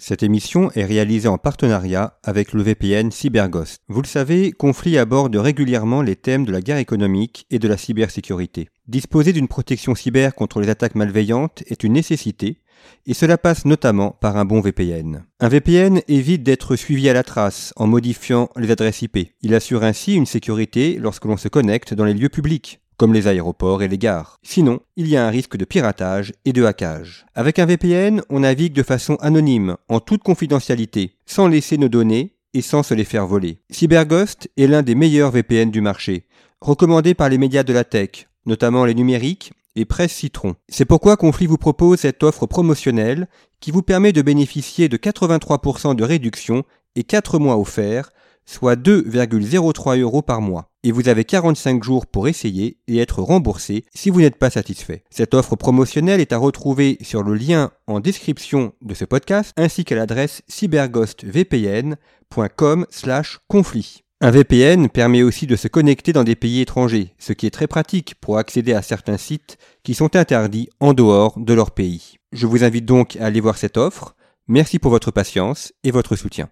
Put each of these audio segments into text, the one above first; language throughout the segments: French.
Cette émission est réalisée en partenariat avec le VPN CyberGhost. Vous le savez, Conflit aborde régulièrement les thèmes de la guerre économique et de la cybersécurité. Disposer d'une protection cyber contre les attaques malveillantes est une nécessité et cela passe notamment par un bon VPN. Un VPN évite d'être suivi à la trace en modifiant les adresses IP. Il assure ainsi une sécurité lorsque l'on se connecte dans les lieux publics comme les aéroports et les gares. Sinon, il y a un risque de piratage et de hackage. Avec un VPN, on navigue de façon anonyme, en toute confidentialité, sans laisser nos données et sans se les faire voler. CyberGhost est l'un des meilleurs VPN du marché, recommandé par les médias de la tech, notamment les numériques et Presse Citron. C'est pourquoi Conflit vous propose cette offre promotionnelle qui vous permet de bénéficier de 83% de réduction et 4 mois offerts, soit 2,03 euros par mois. Et vous avez 45 jours pour essayer et être remboursé si vous n'êtes pas satisfait. Cette offre promotionnelle est à retrouver sur le lien en description de ce podcast ainsi qu'à l'adresse cyberghostvpn.com/conflit. Un VPN permet aussi de se connecter dans des pays étrangers, ce qui est très pratique pour accéder à certains sites qui sont interdits en dehors de leur pays. Je vous invite donc à aller voir cette offre. Merci pour votre patience et votre soutien.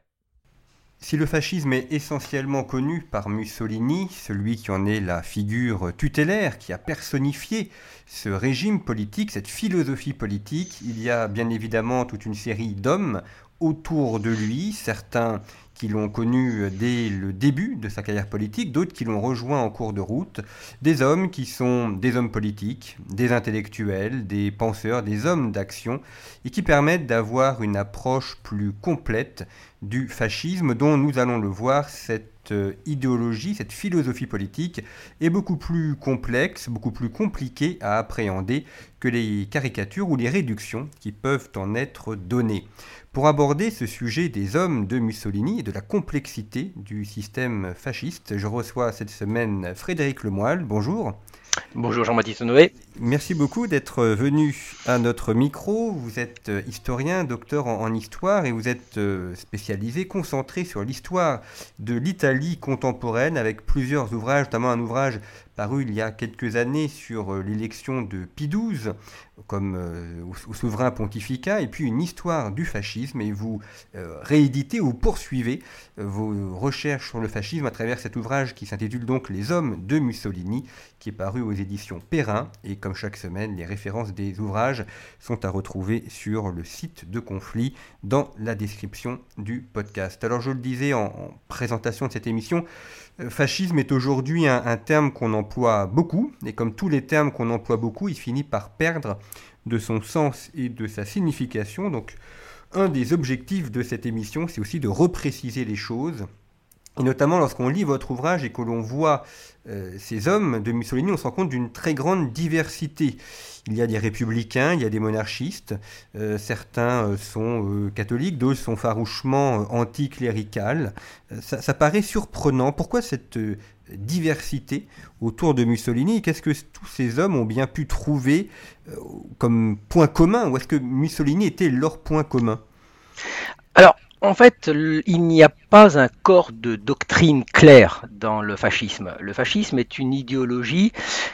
Si le fascisme est essentiellement connu par Mussolini, celui qui en est la figure tutélaire, qui a personnifié ce régime politique, cette philosophie politique, il y a bien évidemment toute une série d'hommes autour de lui, certains qui l'ont connu dès le début de sa carrière politique, d'autres qui l'ont rejoint en cours de route, des hommes qui sont des hommes politiques, des intellectuels, des penseurs, des hommes d'action, et qui permettent d'avoir une approche plus complète du fascisme dont nous allons le voir, cette euh, idéologie, cette philosophie politique est beaucoup plus complexe, beaucoup plus compliquée à appréhender que les caricatures ou les réductions qui peuvent en être données. Pour aborder ce sujet des hommes de Mussolini et de la complexité du système fasciste, je reçois cette semaine Frédéric Lemoyle. Bonjour. Bonjour Jean-Baptiste Noé. Merci beaucoup d'être venu à notre micro. Vous êtes euh, historien, docteur en, histoire et vous êtes euh, spécialisé, concentré sur l'histoire de l'Italie contemporaine avec plusieurs ouvrages, notamment un ouvrage paru il y a quelques années sur euh, l'élection de Pie XII comme au, souverain pontificat, et puis une histoire du fascisme, et vous rééditez ou poursuivez vos recherches sur le fascisme à travers cet ouvrage qui s'intitule donc Les hommes de Mussolini, qui est paru aux éditions Perrin, et comme chaque semaine, les références des ouvrages sont à retrouver sur le site de Conflit dans la description du podcast. Alors je le disais en présentation de cette émission, euh, fascisme est aujourd'hui un, terme qu'on emploie beaucoup, et comme tous les termes qu'on emploie beaucoup, il finit par perdre de son sens et de sa signification. Donc un des objectifs de cette émission, c'est aussi de repréciser les choses et notamment lorsqu'on lit votre ouvrage et que l'on voit euh, ces hommes de Mussolini, on se rend compte d'une très grande diversité. Il y a des républicains, il y a des monarchistes, euh, certains euh, sont catholiques, d'autres sont farouchement anticléricales. Ça, ça, paraît surprenant. Pourquoi cette diversité autour de Mussolini? Qu'est-ce que tous ces hommes ont bien pu trouver comme point commun? Ou est-ce que Mussolini était leur point commun? Alors, en fait, il n'y a pas un corps de doctrine clair dans le fascisme. Le fascisme est une idéologie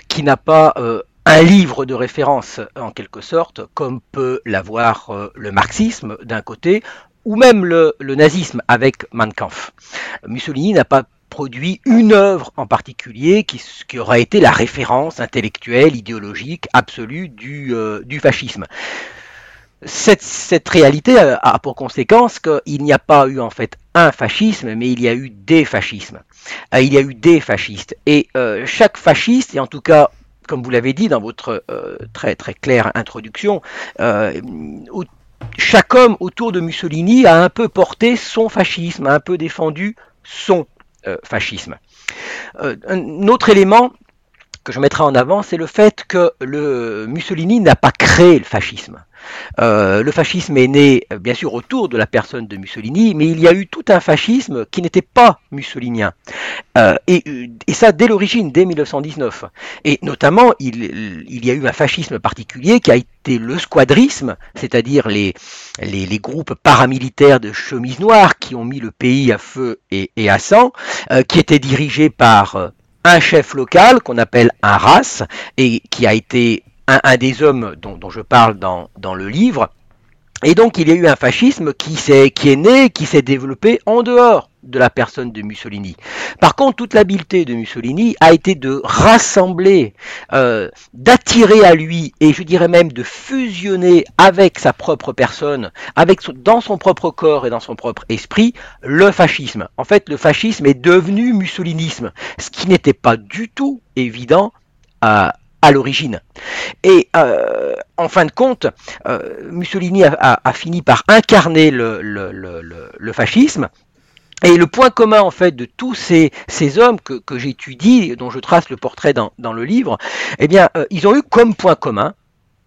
qui n'a pas euh, un livre de référence, en quelque sorte, comme peut l'avoir euh, le marxisme d'un côté, ou même le, nazisme avec Mein Kampf. Mussolini n'a pas produit une œuvre en particulier qui, qui, aurait été la référence intellectuelle, idéologique, absolue du, euh, du fascisme cette, réalité a pour conséquence qu'il n'y a pas eu en fait un fascisme, mais il y a eu des fascismes. Euh, il y a eu des fascistes. Et euh, chaque fasciste, et en tout cas, comme vous l'avez dit dans votre euh, très très claire introduction, chaque homme autour de Mussolini a un peu porté son fascisme, a un peu défendu son fascisme. un autre élément que je mettrai en avant, c'est le fait que le Mussolini n'a pas créé le fascisme. Le fascisme est né, bien sûr, autour de la personne de Mussolini, mais il y a eu tout un fascisme qui n'était pas mussolinien. Et, et, ça dès l'origine, dès 1919. Et notamment, il, y a eu un fascisme particulier qui a été le squadrisme, c'est-à-dire les, groupes paramilitaires de chemise noire qui ont mis le pays à feu et, et à sang, qui étaient dirigés par un chef local qu'on appelle un race et qui a été un, des hommes dont, je parle dans, le livre. Et donc il y a eu un fascisme qui, est, qui est né, qui s'est développé en dehors de la personne de Mussolini. Par contre, toute l'habileté de Mussolini a été de rassembler, euh, d'attirer à lui, et je dirais même de fusionner avec sa propre personne, avec dans son propre corps et dans son propre esprit, le fascisme. En fait, le fascisme est devenu mussolinisme, ce qui n'était pas du tout évident à, à l'origine. Et euh, en fin de compte, euh, Mussolini a, fini par incarner le, fascisme et le point commun en fait de tous ces, hommes que, j'étudie, dont je trace le portrait dans, le livre, eh bien, euh, ils ont eu comme point commun,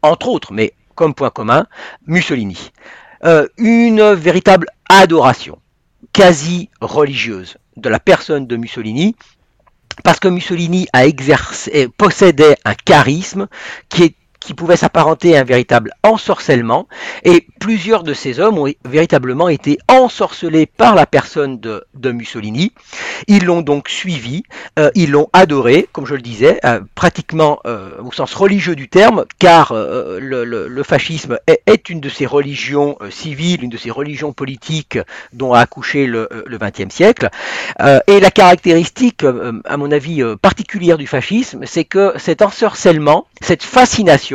entre autres, mais comme point commun, Mussolini. Une véritable adoration, quasi religieuse, de la personne de Mussolini, parce que Mussolini a exercé, possédait un charisme qui est qui pouvait s'apparenter à un véritable ensorcellement, et plusieurs de ces hommes ont véritablement été ensorcelés par la personne de, Mussolini. Ils l'ont donc suivi, euh, ils l'ont adoré, comme je le disais, euh, pratiquement euh, au sens religieux du terme, car le, fascisme est, une de ces religions civiles, une de ces religions politiques dont a accouché le XXe siècle. et la caractéristique, à mon avis, particulière du fascisme, c'est que cet ensorcellement, cette fascination,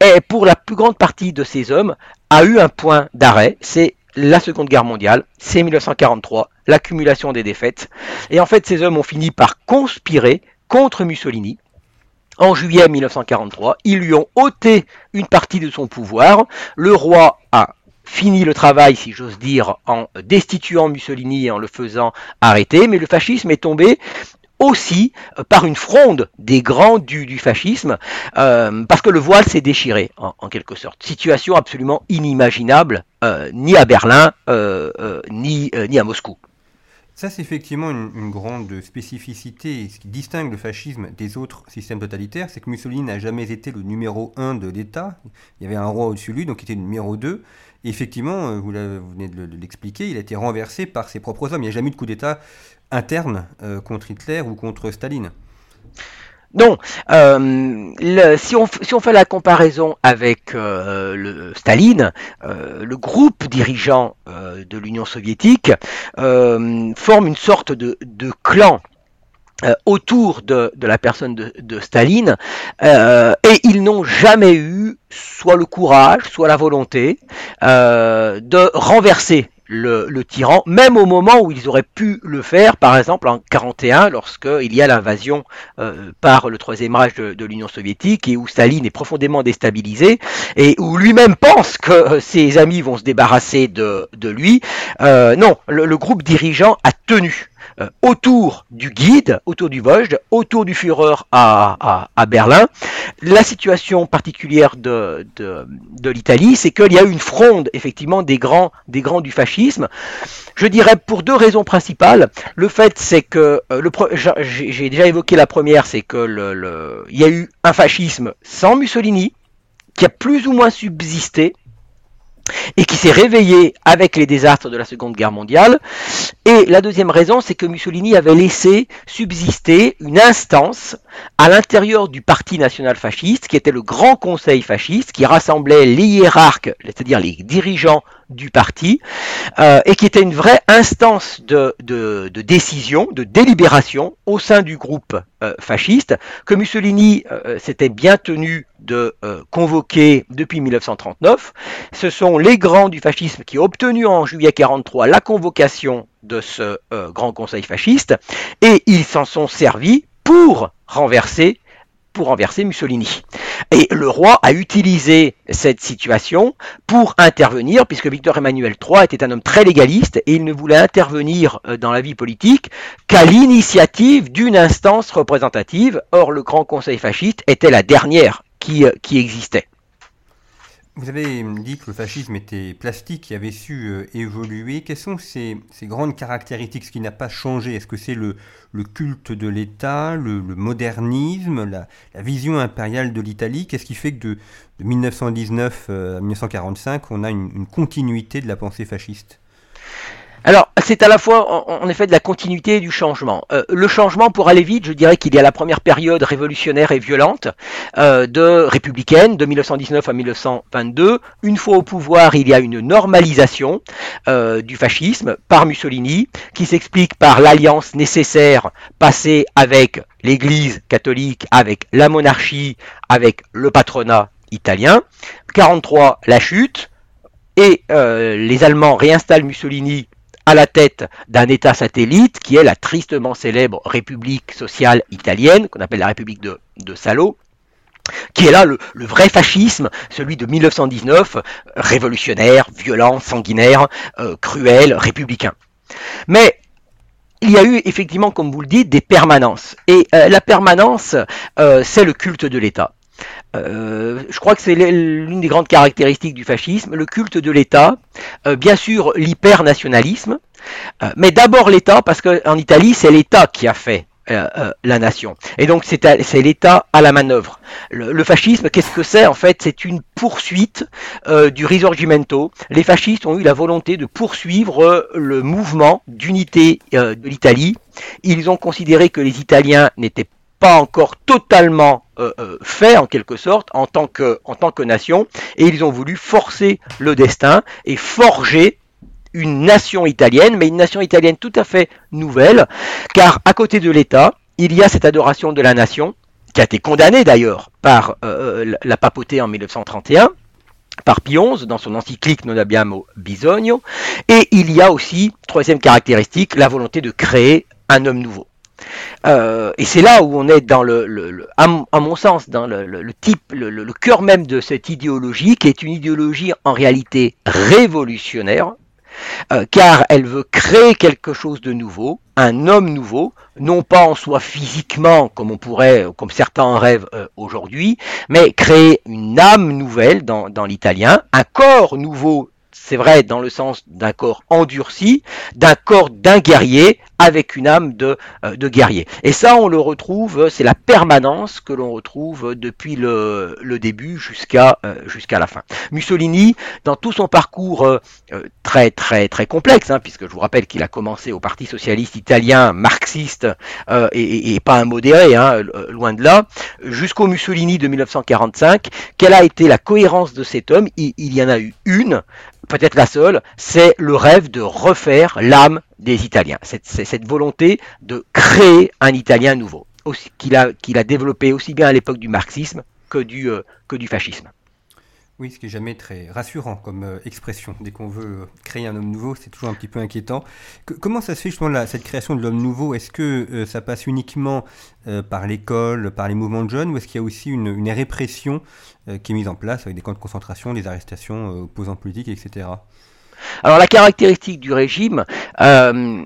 et pour la plus grande partie de ces hommes, a eu un point d'arrêt, c'est la Seconde Guerre mondiale, c'est 1943, l'accumulation des défaites. Et en fait, ces hommes ont fini par conspirer contre Mussolini. En juillet 1943, ils lui ont ôté une partie de son pouvoir. Le roi a fini le travail, si j'ose dire, en destituant Mussolini et en le faisant arrêter, mais le fascisme est tombé aussi euh, par une fronde des grands du, fascisme, euh, parce que le voile s'est déchiré, en, quelque sorte. Situation absolument inimaginable, euh, ni à Berlin, ni, à Moscou. Ça, c'est effectivement une, grande spécificité. Ce qui distingue le fascisme des autres systèmes totalitaires, c'est que Mussolini n'a jamais été le numéro un de l'État. Il y avait un roi au-dessus de lui, donc il était le numéro 2. Et effectivement, vous, venez de l'expliquer, il a été renversé par ses propres hommes. Il n'y a jamais eu de coup d'État interne euh, contre Hitler ou contre Staline? Non, euh, si, on, fait la comparaison avec euh, le Staline, le groupe dirigeant de l'Union soviétique forme une sorte de, clan autour de, la personne de Staline, et ils n'ont jamais eu soit le courage, soit la volonté de renverser le, tyran, même au moment où ils auraient pu le faire, par exemple en 41, lorsqu'il y a l'invasion euh, par le Troisième Reich de, l'Union soviétique et où Staline est profondément déstabilisé et où lui-même pense que euh, ses amis vont se débarrasser de, lui. Euh, non, le, groupe dirigeant a tenu. Euh, autour du guide, autour du Vosges, autour du Führer à, Berlin. La situation particulière de, de, l'Italie, c'est qu'il y a eu une fronde effectivement des grands, des grands du fascisme. Je dirais pour deux raisons principales. Le fait, c'est que euh, le j'ai déjà évoqué la première, c'est que le, il y a eu un fascisme sans Mussolini qui a plus ou moins subsisté et qui s'est réveillé avec les désastres de la Seconde Guerre mondiale. Et la deuxième raison, c'est que Mussolini avait laissé subsister une instance à l'intérieur du Parti national fasciste, qui était le Grand Conseil fasciste, qui rassemblait les hiérarques, c'est-à-dire les dirigeants du parti, euh, et qui était une vraie instance de, décision, de délibération au sein du groupe euh, fasciste, que Mussolini euh, s'était bien tenu de convoquer depuis 1939. Ce sont les grands du fascisme qui ont obtenu en juillet 1943 la convocation de ce grand conseil fasciste, et ils s'en sont servis pour renverser pour renverser Mussolini. Et le roi a utilisé cette situation pour intervenir, puisque Victor Emmanuel III était un homme très légaliste et il ne voulait intervenir euh, dans la vie politique qu'à l'initiative d'une instance représentative. Or, le Grand Conseil fasciste était la dernière qui, euh, qui existait. Vous avez dit que le fascisme était plastique, qui avait su euh, évoluer. Quelles sont ces, grandes caractéristiques, ce qui n'a pas changé? Est-ce que c'est le, culte de l'État, le, modernisme, la, vision impériale de l'Italie? Qu'est-ce qui fait que de, 1919 à 1945, on a une continuité de la pensée fasciste? Alors, c'est à la fois en, effet de la continuité et du changement. Euh, le changement, pour aller vite, je dirais qu'il y a la première période révolutionnaire et violente euh, de républicaine de 1919 à 1922. Une fois au pouvoir, il y a une normalisation euh, du fascisme par Mussolini, qui s'explique par l'alliance nécessaire passée avec l'Église catholique, avec la monarchie, avec le patronat italien. 43, la chute. Et les Allemands réinstallent Mussolini à la tête d'un État satellite qui est la tristement célèbre République sociale italienne, qu'on appelle la République de, Salo, qui est là le, vrai fascisme, celui de 1919, révolutionnaire, violent, sanguinaire, euh, cruel, républicain. Mais il y a eu effectivement, comme vous le dites, des permanences. Et euh, la permanence, euh, c'est le culte de l'État. Euh, je crois que c'est l'une des grandes caractéristiques du fascisme, le culte de l'État, euh, bien sûr l'hypernationalisme, euh, mais d'abord l'État, parce qu'en Italie, c'est l'État qui a fait la nation. Et donc c'est l'État à la manœuvre. Le, fascisme, qu'est-ce que c'est En fait, c'est une poursuite du risorgimento. Les fascistes ont eu la volonté de poursuivre le mouvement d'unité de l'Italie. Ils ont considéré que les Italiens n'étaient pas encore totalement euh, euh, fait en quelque sorte en tant, que, en tant que nation. Et ils ont voulu forcer le destin et forger une nation italienne, mais une nation italienne tout à fait nouvelle, car à côté de l'État, il y a cette adoration de la nation, qui a été condamnée d'ailleurs par euh, la papauté en 1931, par Pie dans son encyclique Non abbiamo bisogno, et il y a aussi, troisième caractéristique, la volonté de créer un homme nouveau. Euh, et c'est là où on est dans le, à, mon sens, dans le, type, le, cœur même de cette idéologie, qui est une idéologie en réalité révolutionnaire, euh, car elle veut créer quelque chose de nouveau, un homme nouveau, non pas en soi physiquement, comme on pourrait, comme certains en rêvent euh, aujourd'hui, mais créer une âme nouvelle dans, dans l'italien, un corps nouveau c'est vrai dans le sens d'un corps endurci, d'un corps d'un guerrier avec une âme de, euh, de guerrier. Et ça, on le retrouve, c'est la permanence que l'on retrouve depuis le, le début jusqu'à euh, jusqu'à la fin. Mussolini, dans tout son parcours euh, très très très complexe, hein, puisque je vous rappelle qu'il a commencé au Parti socialiste italien, marxiste et, et, pas un modéré, hein, loin de là, jusqu'au Mussolini de 1945. Quelle a été la cohérence de cet homme? Il, il y en a eu une peut-être la seule, c'est le rêve de refaire l'âme des Italiens. C'est cette volonté de créer un Italien nouveau, qu'il a, développé aussi bien à l'époque du marxisme que du, euh, que du fascisme. Oui, ce qui est jamais très rassurant comme euh, expression. Dès qu'on veut euh, créer un homme nouveau, c'est toujours un petit peu inquiétant. comment ça se fait justement cette création de l'homme nouveau? Est-ce que euh, ça passe uniquement par l'école, par les mouvements de jeunes, ou est-ce qu'il y a aussi une, répression qui est mise en place avec des camps de concentration, des arrestations opposants politiques, etc. Alors la caractéristique du régime,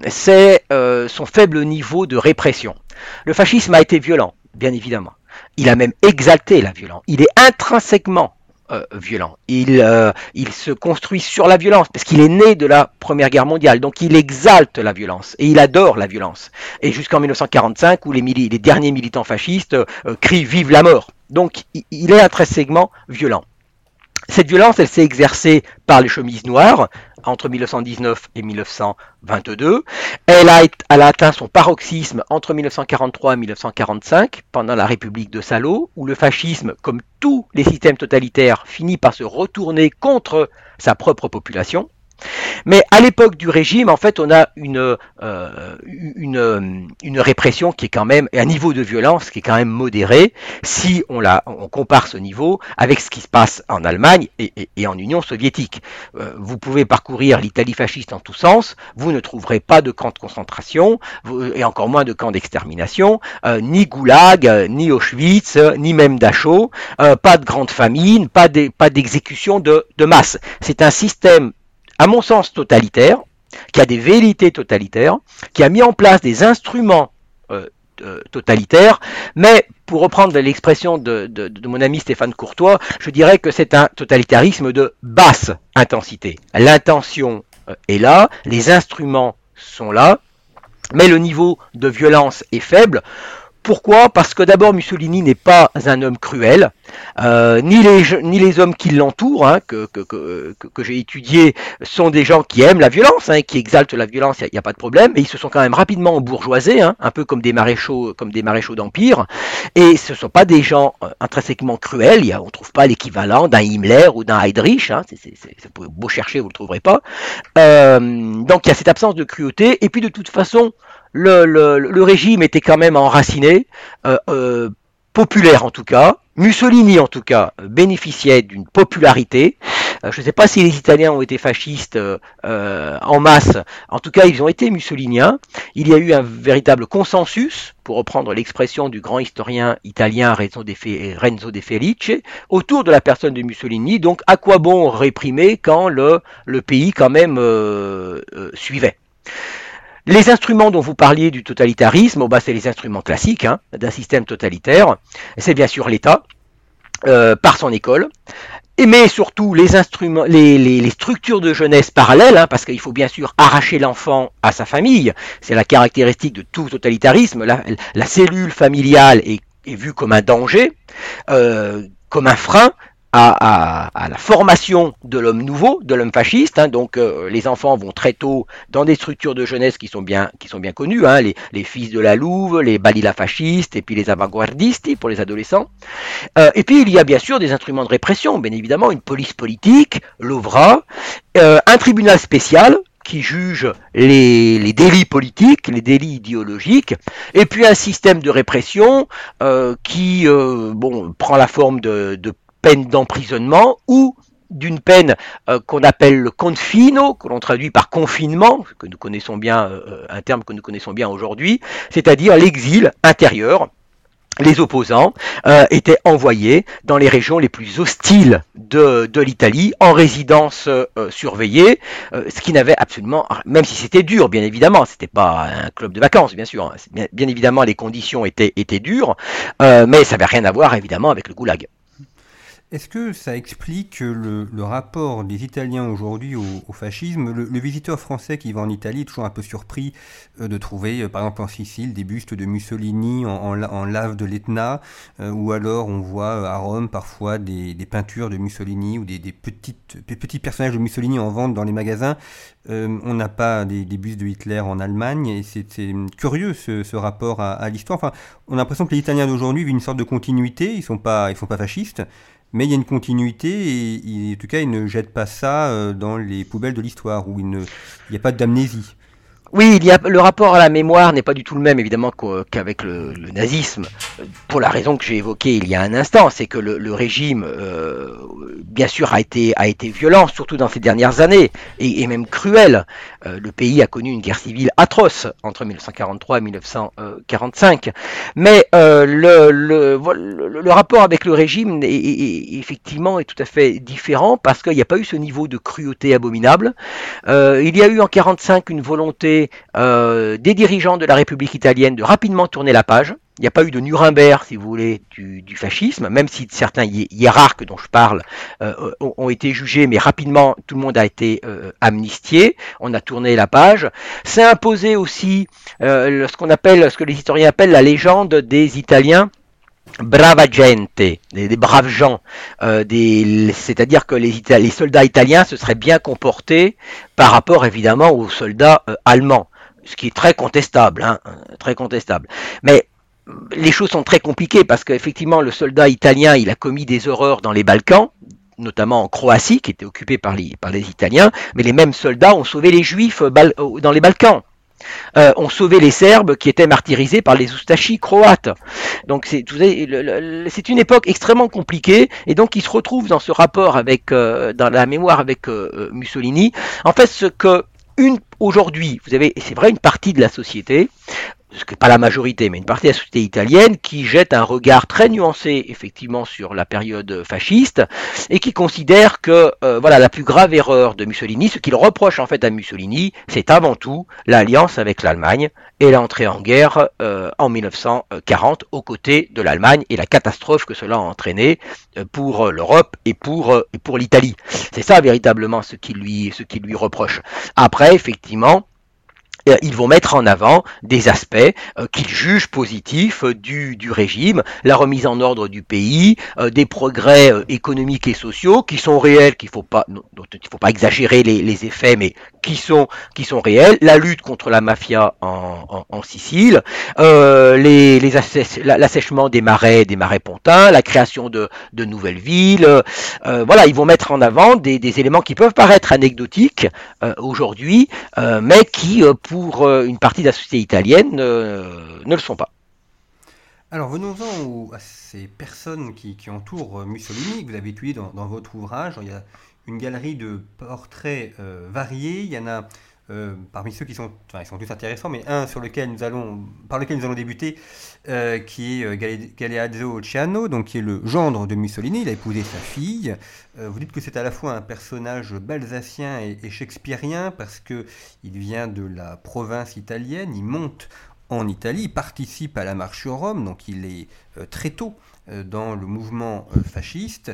c'est son faible niveau de répression. Le fascisme a été violent, bien évidemment. Il a même exalté la violence. Il est intrinsèquement euh, violent. Il, euh, il se construit sur la violence parce qu'il est né de la Première Guerre mondiale, donc il exalte la violence et il adore la violence. Et jusqu'en 1945 où les, derniers militants fascistes euh, crient Vive la mort. Donc il est intrinsèquement violent. Cette violence, elle s'est exercée par les chemises noires entre 1919 et 1922. Elle a, atteint son paroxysme entre 1943 et 1945, pendant la République de Salo, où le fascisme, comme tous les systèmes totalitaires, finit par se retourner contre sa propre population. Mais à l'époque du régime, en fait, on a une, euh, une, une, répression qui est quand même, un niveau de violence qui est quand même modéré, si on, la, on compare ce niveau avec ce qui se passe en Allemagne et, en Union soviétique. Euh, vous pouvez parcourir l'Italie fasciste en tous sens, vous ne trouverez pas de camps de concentration, et encore moins de camps d'extermination, euh, ni goulag, ni Auschwitz, ni même Dachau, pas de grande famine, pas d'exécution de, de masse. C'est un système à mon sens, totalitaire, qui a des velléités totalitaires, qui a mis en place des instruments euh, euh, totalitaires, mais pour reprendre l'expression de, mon ami Stéphane Courtois, je dirais que c'est un totalitarisme de basse intensité. L'intention euh, est là, les instruments sont là, mais le niveau de violence est faible. Pourquoi? Parce que d'abord Mussolini n'est pas un homme cruel, euh, ni, les, hommes qui l'entourent, hein, que, j'ai étudiés, sont des gens qui aiment la violence, hein, qui exaltent la violence, il n'y a, pas de problème, mais ils se sont quand même rapidement bourgeoisés, hein, un peu comme des maréchaux, d'empire, et ce ne sont pas des gens euh, intrinsèquement cruels, on ne trouve pas l'équivalent d'un Himmler ou d'un Heydrich, hein, c'est, beau chercher, vous ne le trouverez pas. Euh, donc il y a cette absence de cruauté, et puis de toute façon, le, régime était quand même enraciné, euh, euh, populaire en tout cas. Mussolini en tout cas bénéficiait d'une popularité. Euh, je ne sais pas si les Italiens ont été fascistes en masse. En tout cas, ils ont été mussoliniens. Il y a eu un véritable consensus, pour reprendre l'expression du grand historien italien Renzo De, Felice, autour de la personne de Mussolini. Donc, à quoi bon réprimer quand le, le pays quand même suivait? Les instruments dont vous parliez du totalitarisme, oh bah, c'est les instruments classiques hein, d'un système totalitaire. C'est bien sûr l'État, euh, par son école, mais surtout les instruments, les, structures de jeunesse parallèles, hein, parce qu'il faut bien sûr arracher l'enfant à sa famille. C'est la caractéristique de tout totalitarisme. La, cellule familiale est, vue comme un danger, euh, comme un frein, à, la formation de l'homme nouveau, de l'homme fasciste. Hein. donc euh, les enfants vont très tôt dans des structures de jeunesse qui sont bien, qui sont bien connues, hein. les, fils de la Louve, les balila fascistes et puis les avant-gardistes pour les adolescents. Euh, et puis il y a bien sûr des instruments de répression, bien évidemment une police politique, l'OVRA, euh, un tribunal spécial qui juge les, délits politiques, les délits idéologiques, et puis un système de répression qui bon, prend la forme de, de peine d'emprisonnement ou d'une peine euh, qu'on appelle le confino, que l'on traduit par confinement, que nous connaissons bien, euh, un terme que nous connaissons bien aujourd'hui, c'est-à-dire l'exil intérieur. Les opposants euh, étaient envoyés dans les régions les plus hostiles de, l'Italie en résidence surveillée, ce qui n'avait absolument, même si c'était dur, bien évidemment, c'était pas un club de vacances, bien sûr, hein, bien, évidemment les conditions étaient, étaient dures, mais ça n'avait rien à voir évidemment avec le goulag. Est-ce que ça explique le, rapport des Italiens aujourd'hui au, fascisme? Le, visiteur français qui va en Italie est toujours un peu surpris euh, de trouver, euh, par exemple en Sicile, des bustes de Mussolini en, lave de l'Etna, euh, ou alors on voit à Rome parfois des, peintures de Mussolini ou des, petits personnages de Mussolini en vente dans les magasins. on n'a pas des, bustes de Hitler en Allemagne, et c'est curieux ce, rapport à, l'histoire. Enfin, on a l'impression que les Italiens d'aujourd'hui vivent une sorte de continuité, ils ne sont pas fascistes mais il y a une continuité et, en tout cas, ils ne jettent pas ça euh, dans les poubelles de l'histoire, où il n'y a pas d'amnésie. Oui, il y a, le rapport à la mémoire n'est pas du tout le même évidemment qu'avec le, nazisme, pour la raison que j'ai évoquée il y a un instant, c'est que le, régime, euh, bien sûr, a été, violent, surtout dans ces dernières années, et, même cruel. Euh, le pays a connu une guerre civile atroce entre 1943 et 1945. Mais euh, le, le, rapport avec le régime est, effectivement est tout à fait différent parce qu'il n'y a pas eu ce niveau de cruauté abominable. il y a eu en 1945 une volonté euh, des dirigeants de la République italienne de rapidement tourner la page. Il n'y a pas eu de Nuremberg, si vous voulez, du, fascisme, même si certains hiérarques dont je parle euh, ont, été jugés, mais rapidement tout le monde a été euh, amnistié. On a tourné la page. C'est imposé aussi ce qu'on appelle, ce que les historiens appellent la légende des Italiens brava gente, des, braves gens, euh, c'est-à-dire que les, les, soldats italiens se seraient bien comportés par rapport évidemment aux soldats euh, allemands, ce qui est très contestable, hein, très contestable. Mais les choses sont très compliquées parce qu'effectivement le soldat italien il a commis des horreurs dans les Balkans, notamment en Croatie qui était occupée par les, par les Italiens, mais les mêmes soldats ont sauvé les Juifs euh, dans les Balkans euh, ont sauvé les Serbes qui étaient martyrisés par les Oustachis croates. Donc c'est une époque extrêmement compliquée et donc il se retrouve dans ce rapport avec, euh, dans la mémoire avec euh, Mussolini. En fait, ce que une aujourd'hui, vous avez, c'est vrai, une partie de la société ce qui n'est pas la majorité, mais une partie de la société italienne qui jette un regard très nuancé effectivement sur la période fasciste et qui considère que euh, voilà la plus grave erreur de Mussolini, ce qu'il reproche en fait à Mussolini, c'est avant tout l'alliance avec l'Allemagne et l'entrée en guerre euh, en 1940 aux côtés de l'Allemagne et la catastrophe que cela a entraîné euh, pour l'Europe et pour, et pour l'Italie. C'est ça véritablement ce qui lui, ce qui lui reproche. Après, effectivement, euh, ils vont mettre en avant des aspects euh, qu'ils jugent positifs euh, du, du, régime, la remise en ordre du pays, des progrès économiques et sociaux qui sont réels, qu'il faut pas, il ne faut pas exagérer les, les, effets, mais qui sont, qui sont réels, la lutte contre la mafia en, en, en Sicile, les, les l'assèchement des marais, des marais pontins, la création de, de nouvelles villes, voilà, ils vont mettre en avant des, des éléments qui peuvent paraître anecdotiques aujourd'hui, mais qui pour euh, une partie de la société italienne euh, ne le sont pas. Alors venons-en à ces personnes qui, entourent euh, Mussolini, que vous avez étudié dans, votre ouvrage. Il y a une galerie de portraits variés. Il y en a euh, parmi ceux qui sont, enfin, ils sont tous intéressants, mais un sur lequel nous allons, par lequel nous allons débuter, euh, qui est euh, Galeazzo Ciano, donc qui est le gendre de Mussolini. Il a épousé sa fille. vous dites que c'est à la fois un personnage balsacien et, et shakespearien parce que il vient de la province italienne. Il monte en Italie, il participe à la marche sur Rome, donc il est très tôt dans le mouvement fasciste.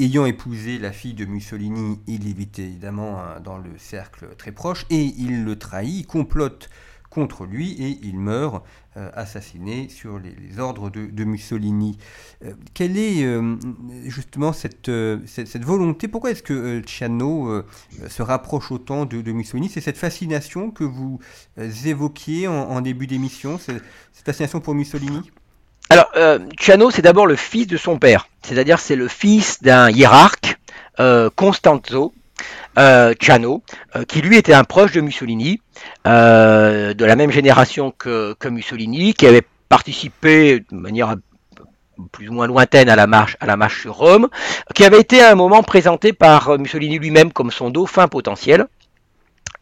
Ayant épousé la fille de Mussolini, il est évidemment dans le cercle très proche et il le trahit, complote contre lui et il meurt euh, assassiné sur les, ordres de, Mussolini. Euh, quelle est euh, justement cette, cette, volonté Pourquoi est-ce que Ciano se rapproche autant de, Mussolini? C'est cette fascination que vous évoquiez en, début d'émission, cette fascination pour Mussolini? Alors, euh, c'est d'abord le fils de son père, c'est-à-dire c'est le fils d'un hiérarque, euh, Constanzo euh, euh, qui lui était un proche de Mussolini, euh, de la même génération que, Mussolini, qui avait participé de manière plus ou moins lointaine à la marche, à la marche sur Rome, qui avait été à un moment présenté par Mussolini lui-même comme son dauphin potentiel.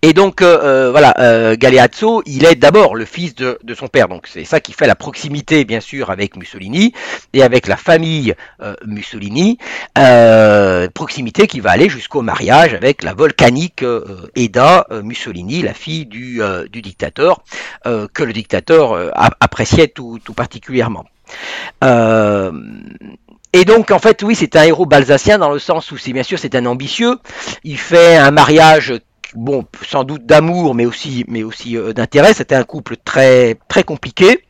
Et donc euh, euh, voilà, euh, Galeazzo, il est d'abord le fils de, son père, donc c'est ça qui fait la proximité bien sûr avec Mussolini et avec la famille Mussolini, proximité qui va aller jusqu'au mariage avec la volcanique Eda Mussolini, la fille du, dictateur, que le dictateur appréciait tout, tout particulièrement. Et donc, en fait, oui, c'est un héros balsacien dans le sens où, c'est bien sûr, c'est un ambitieux. Il fait un mariage bon, sans doute d'amour, mais aussi, mais aussi euh, d'intérêt. C'était un couple très, très compliqué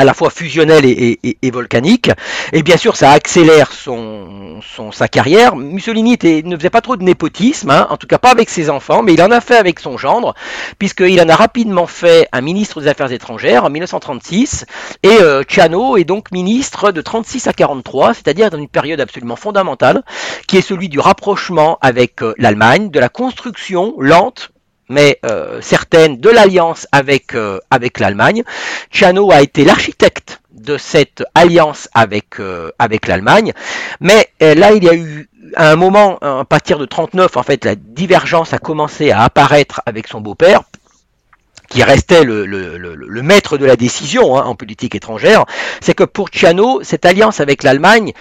à la fois fusionnel et, volcanique. Et bien sûr, ça accélère son, sa carrière. Mussolini était, ne faisait pas trop de népotisme, hein, en tout cas pas avec ses enfants, mais il en a fait avec son gendre, puisqu'il en a rapidement fait un ministre des Affaires étrangères en 1936. Et euh, Ciano est donc ministre de 36 à 43, c'est-à-dire dans une période absolument fondamentale, qui est celui du rapprochement avec euh, l'Allemagne, de la construction lente mais euh, certaines de l'alliance avec, euh, avec l'Allemagne. Ciano a été l'architecte de cette alliance avec, euh, avec l'Allemagne, mais là il y a eu à un moment, à partir de 39, en fait, la divergence a commencé à apparaître avec son beau-père, qui restait le, le, le, maître de la décision hein, en politique étrangère, c'est que pour Ciano, cette alliance avec l'Allemagne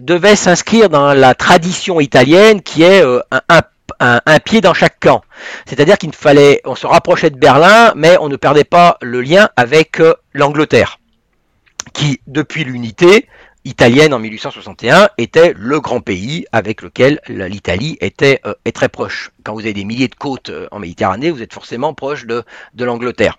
devait s'inscrire dans la tradition italienne qui est un, un un, pied dans chaque camp. C'est-à-dire qu'il fallait, on se rapprochait de Berlin, mais on ne perdait pas le lien avec euh, l'Angleterre, qui, depuis l'unité italienne en 1861, était le grand pays avec lequel l'Italie était euh, est très proche. Quand vous avez des milliers de côtes euh, en Méditerranée, vous êtes forcément proche de, de l'Angleterre.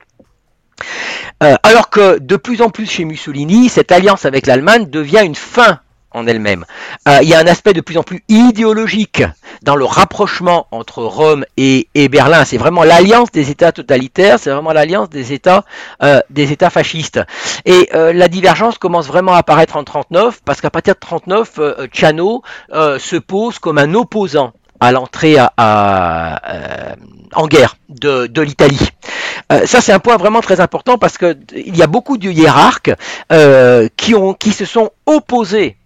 alors que de plus en plus chez Mussolini, cette alliance avec l'Allemagne devient une fin en elle-même. Euh, il y a un aspect de plus en plus idéologique dans le rapprochement entre Rome et, Berlin. C'est vraiment l'alliance des États totalitaires, c'est vraiment l'alliance des États euh, des États fascistes. Et euh, la divergence commence vraiment à apparaître en 39 parce qu'à partir de 39, Ciano se pose comme un opposant à l'entrée en guerre de, l'Italie. ça, c'est un point vraiment très important parce que il y a beaucoup de hiérarques qui se sont opposés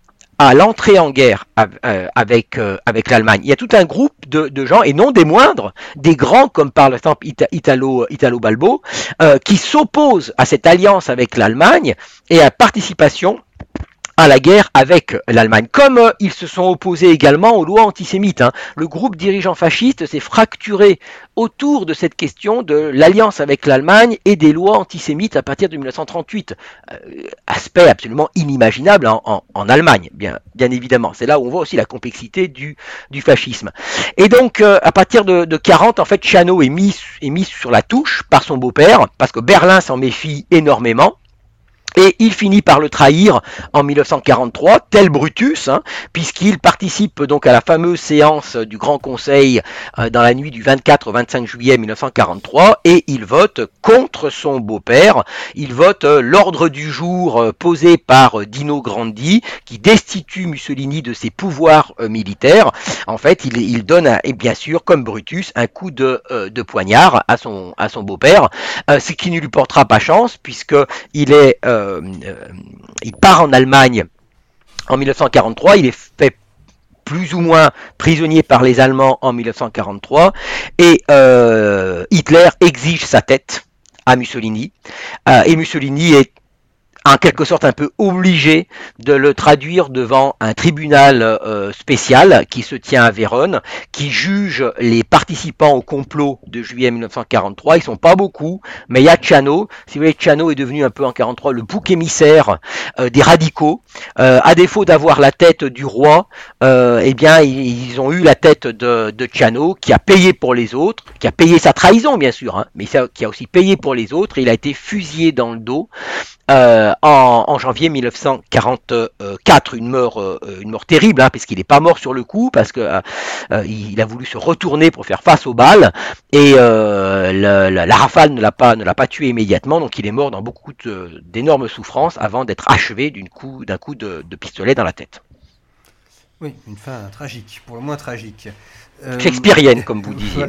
à l'entrée en guerre euh, avec, euh, avec l'Allemagne. Il y a tout un groupe de, gens, et non des moindres, des grands comme par exemple Italo, Italo Balbo, euh, qui s'opposent à cette alliance avec l'Allemagne et à participation à la guerre avec l'Allemagne. Comme euh, ils se sont opposés également aux lois antisémites. Hein. Le groupe dirigeant fasciste s'est fracturé autour de cette question de l'alliance avec l'Allemagne et des lois antisémites à partir de 1938. Euh, aspect absolument inimaginable en, Allemagne, bien, évidemment. C'est là où on voit aussi la complexité du, fascisme. Et donc, euh, à partir de, de 40, en fait, Chano est mis sur la touche par son beau-père, parce que Berlin s'en méfie énormément. Et il finit par le trahir en 1943, tel Brutus, hein, puisqu'il participe donc à la fameuse séance du Grand Conseil euh, dans la nuit du 24 au 25 juillet 1943, et il vote contre son beau-père. Il vote euh, l'ordre du jour euh, posé par Dino Grandi, qui destitue Mussolini de ses pouvoirs militaires. En fait, il, donne, et bien sûr, comme Brutus, un coup de, poignard à son, à son beau-père, ce qui ne lui portera pas chance, puisque il est euh, euh, il part en Allemagne en 1943, il est fait plus ou moins prisonnier par les Allemands en 1943, et euh, Hitler exige sa tête à Mussolini, et Mussolini est en quelque sorte un peu obligé de le traduire devant un tribunal euh, spécial qui se tient à Vérone, qui juge les participants au complot de juillet 1943. Ils sont pas beaucoup, mais il y a Chano. Si vous voulez, Chano est devenu un peu en 43 le bouc émissaire euh, des radicaux. Euh, à défaut d'avoir la tête du roi, eh bien ils, ont eu la tête de, de Chano qui a payé pour les autres, qui a payé sa trahison bien sûr, hein, mais qui a aussi payé pour les autres. Il a été fusillé dans le dos. Euh, en, janvier 1944, une mort, euh, une mort terrible, hein, puisqu'il n'est pas mort sur le coup, parce que euh, il a voulu se retourner pour faire face aux balles, et la, rafale ne l'a pas, ne l'a pas tué immédiatement, donc il est mort dans beaucoup d'énormes souffrances avant d'être achevé d'un coup, de, pistolet dans la tête. Oui, une fin tragique, pour le moins tragique. Shakespearienne, comme vous disiez.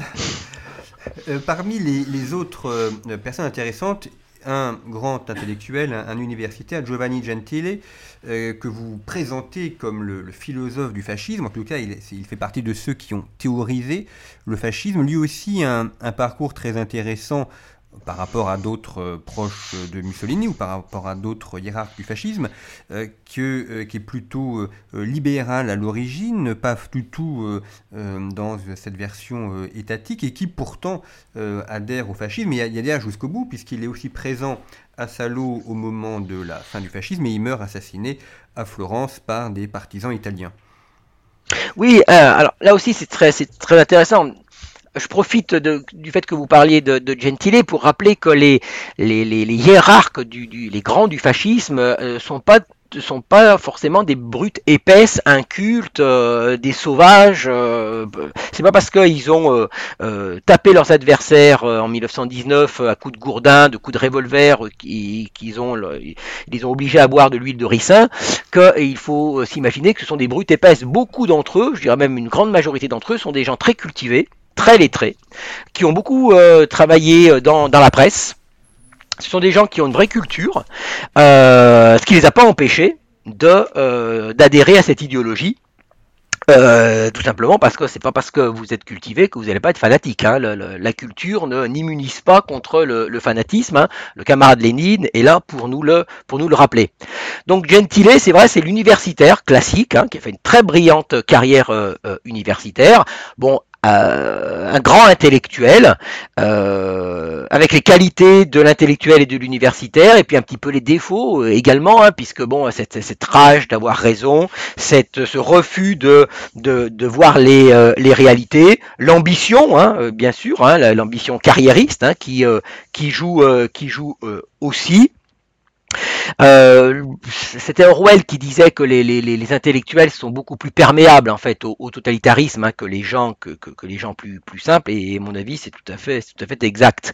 parmi les, les autres personnes intéressantes, un grand intellectuel, un, universitaire, Giovanni Gentile, euh, que vous présentez comme le, philosophe du fascisme. En tout cas, il, fait partie de ceux qui ont théorisé le fascisme. Lui aussi, un parcours très intéressant par rapport à d'autres euh, proches de Mussolini ou par rapport à d'autres hiérarques du fascisme, euh, que, euh, qui est plutôt libéral à l'origine, pas du tout dans cette version étatique, et qui pourtant adhère au fascisme, et il adhère jusqu'au bout, puisqu'il est aussi présent à Salo au moment de la fin du fascisme, et il meurt assassiné à Florence par des partisans italiens. Oui, alors là aussi c'est très, très intéressant je profite du fait que vous parliez de, de Gentile pour rappeler que les, les, les, les hiérarques, du, du, les grands du fascisme, euh, sont pas sont pas forcément des brutes épaisses, incultes, euh, des sauvages. Euh, c'est pas parce qu'ils ont euh, tapé leurs adversaires en 1919 à coups de gourdin, de coups de revolver, qu'ils ont, ils les ont obligés à boire de l'huile de ricin, qu'il faut s'imaginer que ce sont des brutes épaisses. Beaucoup d'entre eux, je dirais même une grande majorité d'entre eux, sont des gens très cultivés, très lettrés, qui ont beaucoup euh, travaillé euh, dans, dans, la presse. Ce sont des gens qui ont une vraie culture, euh, ce qui les a pas empêchés d'adhérer à cette idéologie. tout simplement parce que c'est pas parce que vous êtes cultivé que vous n'allez pas être fanatique. Hein. la culture ne n'immunise pas contre le, fanatisme. Hein. Le camarade Lénine est là pour nous le pour nous le rappeler. Donc Gentile, c'est vrai, c'est l'universitaire classique hein, qui a fait une très brillante carrière universitaire. Bon, un grand intellectuel, euh, avec les qualités de l'intellectuel et de l'universitaire, et puis un petit peu les défauts euh, également, hein, puisque bon, cette, cette rage d'avoir raison, cette, ce refus de, de, de voir les, les réalités, l'ambition, hein, bien sûr, hein, l'ambition carriériste, hein, qui, qui joue, qui joue aussi. Euh, c'était Orwell qui disait que les, les, les, intellectuels sont beaucoup plus perméables en fait au, totalitarisme hein, que les gens que, que, les gens plus plus simples et, mon avis c'est tout à fait tout à fait exact.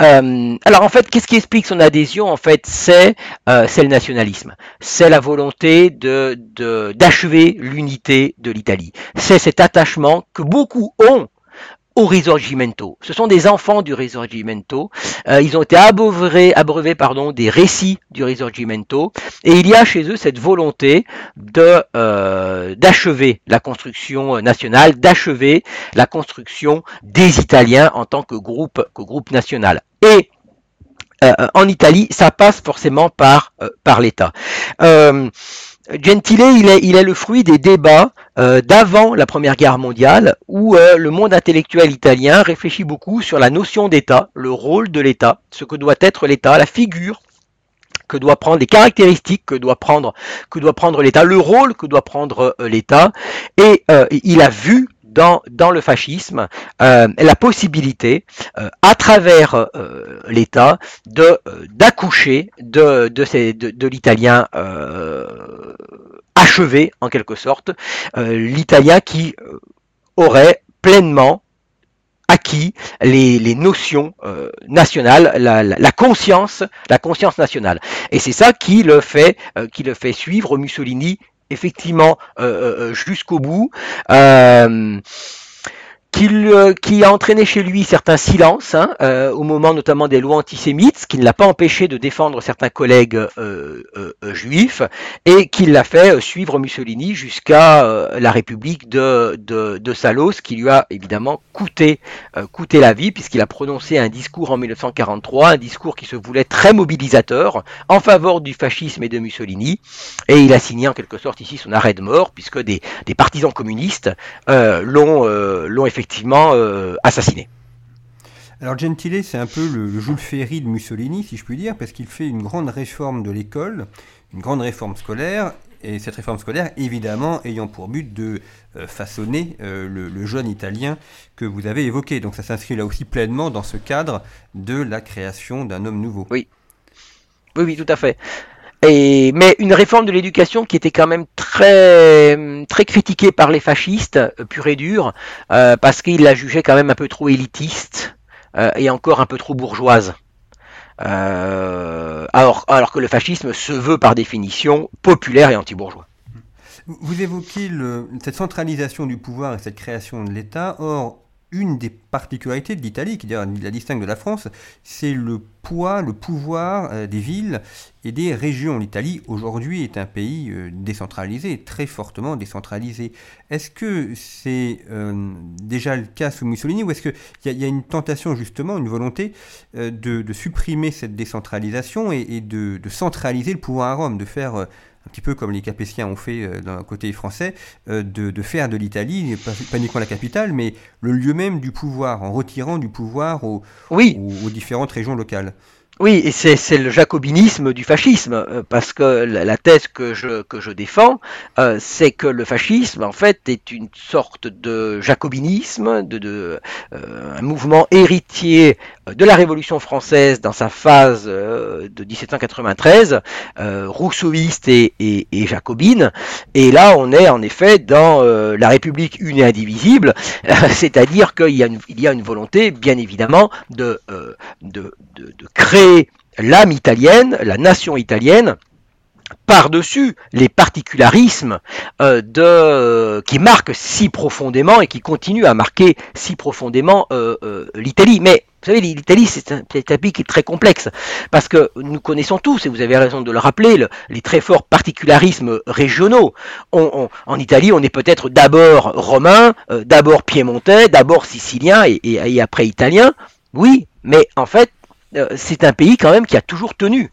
Euh, alors en fait qu'est-ce qui explique son adhésion en fait c'est euh, c'est le nationalisme, c'est la volonté de d'achever l'unité de l'Italie, c'est cet attachement que beaucoup ont au Risorgimento. Ce sont des enfants du Risorgimento. Euh, ils ont été abreuvés, abreuvés pardon, des récits du Risorgimento. Et il y a chez eux cette volonté de euh, d'achever la construction nationale, d'achever la construction des Italiens en tant que groupe, que groupe national. Et euh, en Italie, ça passe forcément par, euh, par l'État. Gentile, il est, il est, le fruit des débats euh, d'avant la Première Guerre mondiale, où euh, le monde intellectuel italien réfléchit beaucoup sur la notion d'État, le rôle de l'État, ce que doit être l'État, la figure que doit prendre, les caractéristiques que doit prendre, que doit prendre l'État, le rôle que doit prendre euh, l'État, et il a vu dans, le fascisme euh, la possibilité, euh, à travers euh, l'État, de d'accoucher de, de, l'italien achevé, en quelque sorte, l'italien qui aurait pleinement acquis les, les notions nationales, la, la, conscience, la conscience nationale. Et c'est ça qui le fait, qui le fait suivre Mussolini effectivement euh, euh, jusqu'au bout. Euh, euh, qui a entraîné chez lui certains silences, hein, euh, au moment notamment des lois antisémites, ce qui ne l'a pas empêché de défendre certains collègues euh, juifs, et qui l'a fait suivre Mussolini jusqu'à la République de, de, de, Salos, qui lui a évidemment coûté, coûté la vie, puisqu'il a prononcé un discours en 1943, un discours qui se voulait très mobilisateur en faveur du fascisme et de Mussolini, et il a signé en quelque sorte ici son arrêt de mort, puisque des, des partisans communistes l'ont effectivement effectivement euh, assassiné. Alors Gentile, c'est un peu le, le, Jules Ferry de Mussolini, si je puis dire, parce qu'il fait une grande réforme de l'école, une grande réforme scolaire, et cette réforme scolaire, évidemment, ayant pour but de euh, façonner euh, le, le, jeune Italien que vous avez évoqué. Donc ça s'inscrit là aussi pleinement dans ce cadre de la création d'un homme nouveau. Oui. Oui, oui, tout à fait. Mais une réforme de l'éducation qui était quand même très très critiquée par les fascistes, euh, pur et dur, euh, parce qu'ils la jugeaient quand même un peu trop élitiste euh, et encore un peu trop bourgeoise. Alors, alors que le fascisme se veut par définition populaire et anti-bourgeois. Vous évoquez cette centralisation du pouvoir et cette création de l'État. Or, une des particularités de l'Italie, qui la distingue de la France, c'est le poids, le pouvoir euh, des villes et des régions. L'Italie, aujourd'hui, est un pays euh, décentralisé, très fortement décentralisé. Est-ce que c'est euh, déjà le cas sous Mussolini ou est-ce qu'il y, y, a une tentation, justement, une volonté de, supprimer cette décentralisation et, de, centraliser le pouvoir à Rome, de faire un petit peu comme les Capétiens ont fait euh, d'un côté français, euh, de, de, faire de l'Italie, pas, pas, uniquement la capitale, mais le lieu même du pouvoir, en retirant du pouvoir aux, oui. aux, aux différentes régions locales. Oui, et c'est le jacobinisme du fascisme, euh, parce que la, thèse que je, que je défends, euh, c'est que le fascisme, en fait, est une sorte de jacobinisme, de, de euh, un mouvement héritier de la Révolution française dans sa phase euh, de 1793, euh, rousseauiste et, jacobine. Et là, on est en effet dans la République une et indivisible, c'est-à-dire qu'il y, a une, volonté, bien évidemment, de, de, de, de créer l'âme italienne, la nation italienne, par-dessus les particularismes euh, de, qui marquent si profondément et qui continuent à marquer si profondément euh, euh, l'Italie. Mais vous savez, l'Italie, c'est un, un, pays qui est très complexe, parce que nous connaissons tous, et vous avez raison de le rappeler, le, les très forts particularismes régionaux. On, on, en Italie, on est peut-être d'abord romain, euh, d'abord piémontais, d'abord sicilien et, après italien. Oui, mais en fait, euh, c'est un pays quand même qui a toujours tenu.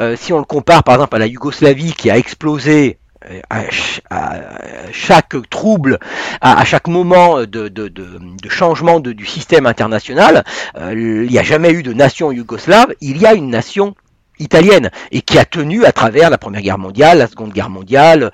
Euh, si on le compare par exemple à la Yougoslavie qui a explosé euh, à, chaque trouble, à, chaque moment de, changement du système international, euh, il n'y a jamais eu de nation yougoslave, il y a une nation italienne et qui a tenu à travers la Première Guerre mondiale, la Seconde Guerre mondiale,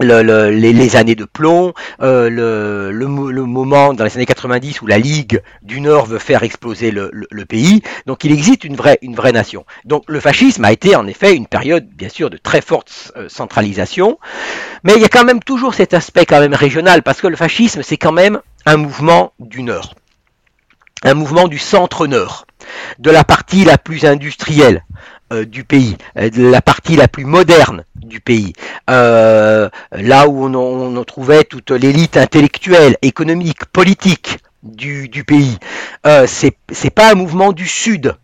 le, le, les, années de plomb, euh, le, moment dans les années 90 où la Ligue du Nord veut faire exploser le, pays. Donc il existe une vraie, une vraie nation. Donc le fascisme a été en effet une période, bien sûr, de très forte euh, centralisation, mais il y a quand même toujours cet aspect quand même régional, parce que le fascisme, c'est quand même un mouvement du Nord, un mouvement du centre-nord, de la partie la plus industrielle, euh, du pays, euh, la partie la plus moderne du pays, euh, là où on, on, trouvait toute l'élite intellectuelle, économique, politique du, pays. Euh, c'est pas un mouvement du sud.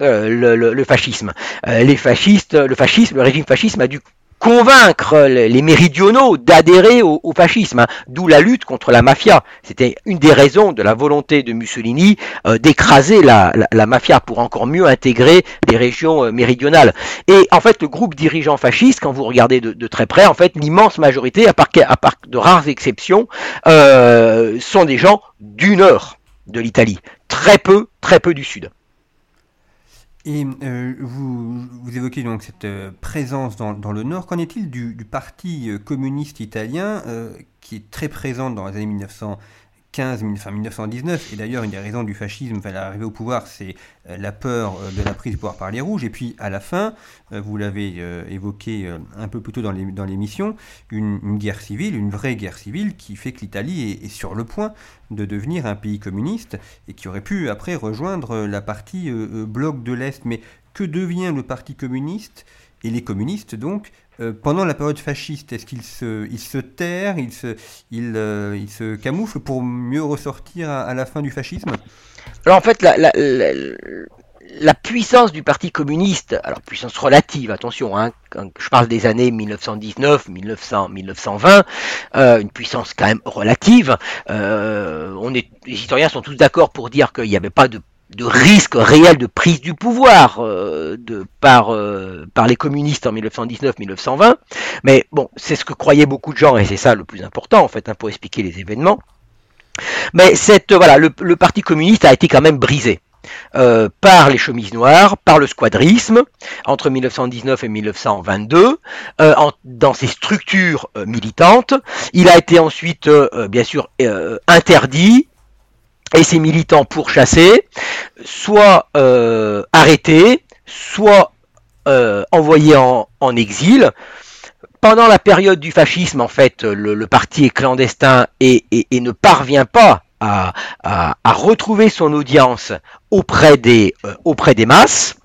Le, fascisme. Les fascistes, le fascisme, le régime fascisme a dû convaincre les méridionaux d'adhérer au, fascisme, hein. d'où la lutte contre la mafia. C'était une des raisons de la volonté de Mussolini euh, d'écraser la, mafia pour encore mieux intégrer les régions méridionales. Et en fait, le groupe dirigeant fasciste, quand vous regardez de, très près, en fait, l'immense majorité, à part, à part de rares exceptions, sont des gens du nord de l'Italie. Très peu, très peu du sud. Et euh, vous, évoquez donc cette euh, présence dans, le Nord. Qu'en est-il du, Parti euh, communiste italien qui est très présent dans les années 1900 15, enfin 1919, et d'ailleurs une des raisons du fascisme, enfin l'arrivée au pouvoir, c'est euh, la peur euh, de la prise de pouvoir par les rouges, et puis à la fin, euh, vous l'avez évoqué un peu plus tôt dans l'émission, une, guerre civile, une vraie guerre civile qui fait que l'Italie est, sur le point de devenir un pays communiste, et qui aurait pu après rejoindre la partie bloc de l'Est. Mais que devient le Parti communiste? Et les communistes donc euh, pendant la période fasciste, est-ce qu'ils se, ils se terrent, ils se, ils, euh, ils se camouflent pour mieux ressortir à, la fin du fascisme? Alors en fait, la, la, puissance du Parti communiste, alors puissance relative, attention, hein, je parle des années 1919, 1900, 1920, euh, une puissance quand même relative. Euh, on est, les historiens sont tous d'accord pour dire qu'il n'y avait pas de de risque réel de prise du pouvoir euh, de, par, euh, par les communistes en 1919-1920. Mais bon, c'est ce que croyaient beaucoup de gens et c'est ça le plus important en fait hein, pour expliquer les événements. Mais cette, voilà, le, Parti communiste a été quand même brisé. Euh, par les chemises noires, par le squadrisme, entre 1919 et 1922, dans ses structures militantes. Il a été ensuite, bien sûr, interdit, et ces militants pourchassés, soit euh, arrêtés, soit euh, envoyés en, exil. Pendant la période du fascisme, en fait, le, parti est clandestin et, ne parvient pas à, retrouver son audience auprès des, euh, auprès des masses.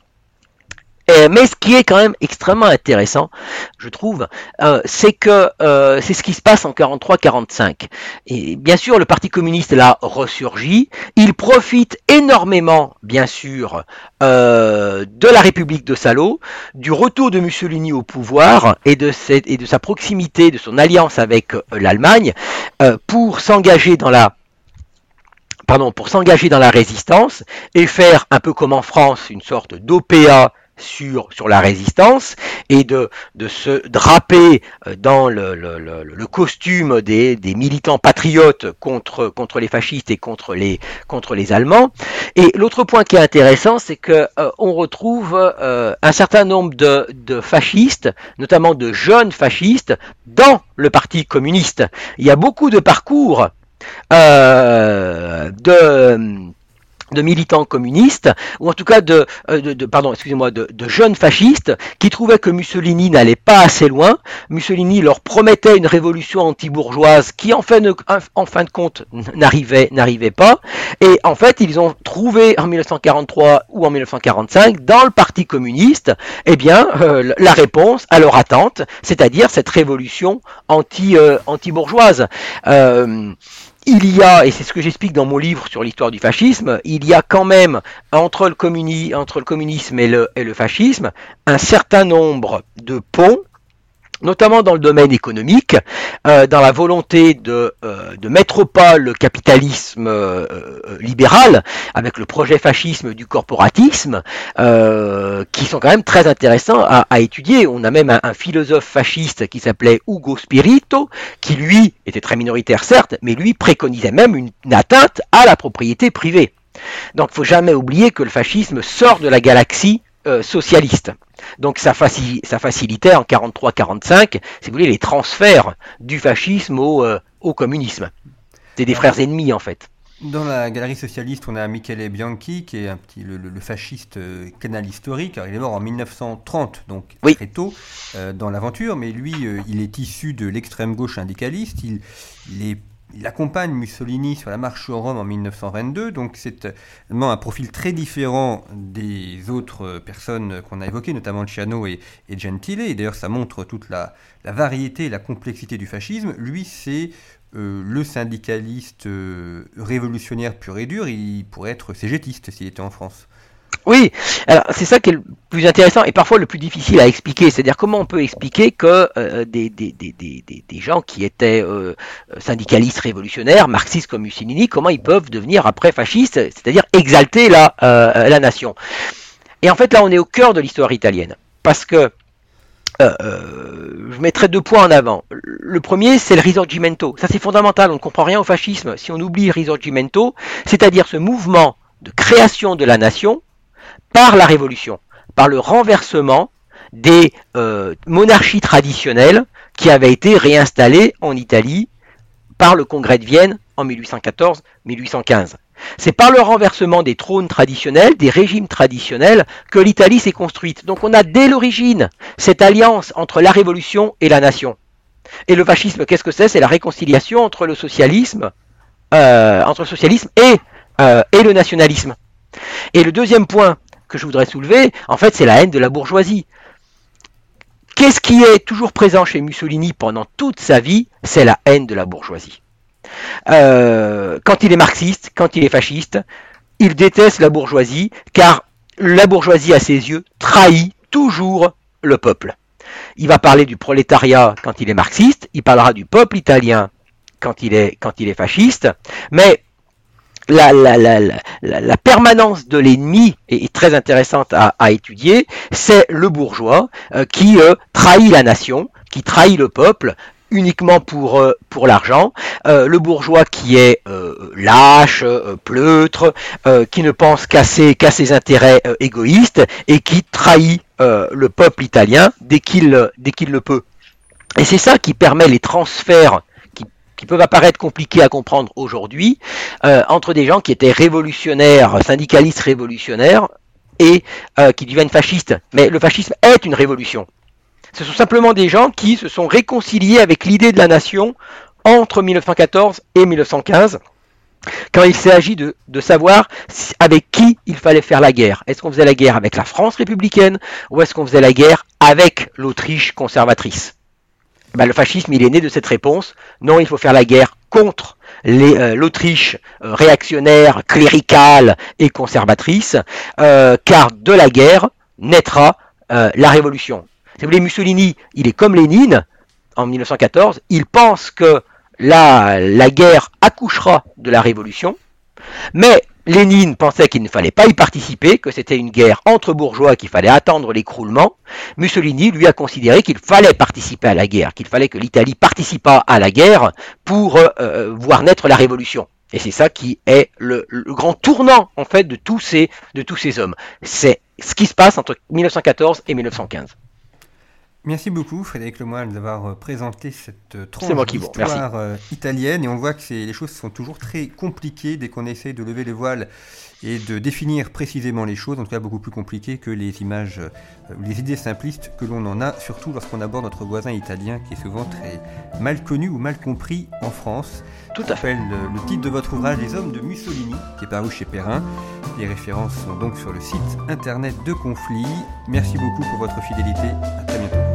Euh, mais ce qui est quand même extrêmement intéressant, je trouve, euh, c'est que euh, c'est ce qui se passe en 43-45. Et bien sûr, le Parti communiste là ressurgit. Il profite énormément, bien sûr, de la République de Salo, du retour de Mussolini au pouvoir et de, et de sa proximité, de son alliance avec l'Allemagne, pour s'engager dans la pardon, pour s'engager dans la résistance et faire un peu comme en France une sorte d'OPA sur, sur la résistance et de, de se draper euh, dans le, le, le, costume des, des, militants patriotes contre, contre les fascistes et contre les, contre les Allemands. Et l'autre point qui est intéressant, c'est que euh, on retrouve euh, un certain nombre de, de fascistes, notamment de jeunes fascistes, dans le Parti communiste. Il y a beaucoup de parcours de de militants communistes, ou en tout cas de, euh, pardon, excusez-moi, de, jeunes fascistes qui trouvaient que Mussolini n'allait pas assez loin. Mussolini leur promettait une révolution anti-bourgeoise qui, en fin de, en fin de compte, n'arrivait, n'arrivait pas. Et en fait, ils ont trouvé en 1943 ou en 1945 dans le Parti communiste, eh bien, euh, la réponse à leur attente, c'est-à-dire cette révolution anti, euh, anti-bourgeoise il y a, et c'est ce que j'explique dans mon livre sur l'histoire du fascisme, il y a quand même entre le, communisme et le, et le fascisme un certain nombre de ponts notamment dans le domaine économique, euh, dans la volonté de, euh, de, mettre au pas le capitalisme euh, libéral, avec le projet fascisme du corporatisme, qui sont quand même très intéressants à, étudier. On a même un, philosophe fasciste qui s'appelait Ugo Spirito, qui lui était très minoritaire certes, mais lui préconisait même une, une atteinte à la propriété privée. Donc il faut jamais oublier que le fascisme sort de la galaxie socialiste. Donc ça, facilitait en 43-45, si vous voulez, les transferts du fascisme au, euh, communisme. C'est des frères ennemis en fait. Dans la galerie socialiste, on a Michele Bianchi, qui est un petit, le, fasciste euh, canal historique. il est mort en 1930, donc très tôt euh, dans l'aventure, mais lui, il est issu de l'extrême gauche syndicaliste. Il, il est il accompagne Mussolini sur la marche sur Rome en 1922, donc c'est un profil très différent des autres personnes qu'on a évoquées, notamment Ciano et, Gentile, et d'ailleurs ça montre toute la, variété et la complexité du fascisme. Lui, c'est euh, le syndicaliste euh, révolutionnaire pur et dur, il pourrait être cégétiste s'il était en France. Oui, alors c'est ça qui est le plus intéressant et parfois le plus difficile à expliquer. C'est-à-dire comment on peut expliquer que euh, des, des, des, des, gens qui étaient euh, syndicalistes révolutionnaires, marxistes comme Mussolini, comment ils peuvent devenir après fascistes, c'est-à-dire exalter la, euh, la nation. Et en fait là on est au cœur de l'histoire italienne. Parce que je mettrai deux points en avant. Le premier, c'est le risorgimento. Ça, c'est fondamental. On ne comprend rien au fascisme si on oublie risorgimento, c'est-à-dire ce mouvement de création de la nation par la révolution, par le renversement des euh, monarchies traditionnelles qui avaient été réinstallées en Italie par le Congrès de Vienne en 1814-1815. C'est par le renversement des trônes traditionnels, des régimes traditionnels, que l'Italie s'est construite. Donc on a dès l'origine cette alliance entre la révolution et la nation. Et le fascisme, qu'est-ce que c'est? C'est la réconciliation entre le socialisme, euh, euh, et le nationalisme. Et le deuxième point que je voudrais soulever, en fait, c'est la haine de la bourgeoisie. Qu'est-ce qui est toujours présent chez Mussolini pendant toute sa vie C'est la haine de la bourgeoisie. Euh, quand il est marxiste, quand il est fasciste, il déteste la bourgeoisie, car la bourgeoisie, à ses yeux, trahit toujours le peuple. Il va parler du prolétariat quand il est marxiste, il parlera du peuple italien quand il est, quand il est fasciste, mais la, permanence de l'ennemi est, très intéressante à, étudier. C'est le bourgeois euh, qui euh, trahit la nation, qui trahit le peuple uniquement pour, euh, l'argent. le bourgeois qui est lâche, pleutre, qui ne pense qu'à ses, intérêts égoïstes et qui trahit le peuple italien dès qu'il le peut. Et c'est ça qui permet les transferts qui peuvent apparaître compliqués à comprendre aujourd'hui, euh, entre des gens qui étaient révolutionnaires, syndicalistes révolutionnaires, et euh, qui deviennent fascistes. Mais le fascisme est une révolution. Ce sont simplement des gens qui se sont réconciliés avec l'idée de la nation entre 1914 et 1915, quand il s'agit de, savoir avec qui il fallait faire la guerre. Est-ce qu'on faisait la guerre avec la France républicaine ou est-ce qu'on faisait la guerre avec l'Autriche conservatrice? Bah, le fascisme, il est né de cette réponse. Non, il faut faire la guerre contre euh, l'Autriche euh, réactionnaire, cléricale et conservatrice, euh, car de la guerre naîtra la révolution. Si vous Mussolini, il est comme Lénine en 1914, il pense que la guerre accouchera de la révolution, mais Lénine pensait qu'il ne fallait pas y participer, que c'était une guerre entre bourgeois, qu'il fallait attendre l'écroulement. Mussolini, lui, a considéré qu'il fallait participer à la guerre, qu'il fallait que l'Italie participât à la guerre pour euh, euh, voir naître la révolution. Et c'est ça qui est le, grand tournant, en fait, de tous ces, de tous ces hommes. C'est ce qui se passe entre 1914 et 1915. Merci beaucoup Frédéric Lemoine d'avoir euh, présenté cette euh, tranche d'histoire euh, italienne et on voit que les choses sont toujours très compliquées dès qu'on essaie de lever les voiles et de définir précisément les choses, en tout cas beaucoup plus compliqué que les images, les idées simplistes que l'on en a, surtout lorsqu'on aborde notre voisin italien qui est souvent très mal connu ou mal compris en France. Tout à fait. Le, le titre de votre ouvrage Les hommes de Mussolini, qui est paru chez Perrin. Les références sont donc sur le site internet de Conflit. Merci beaucoup pour votre fidélité. À très bientôt.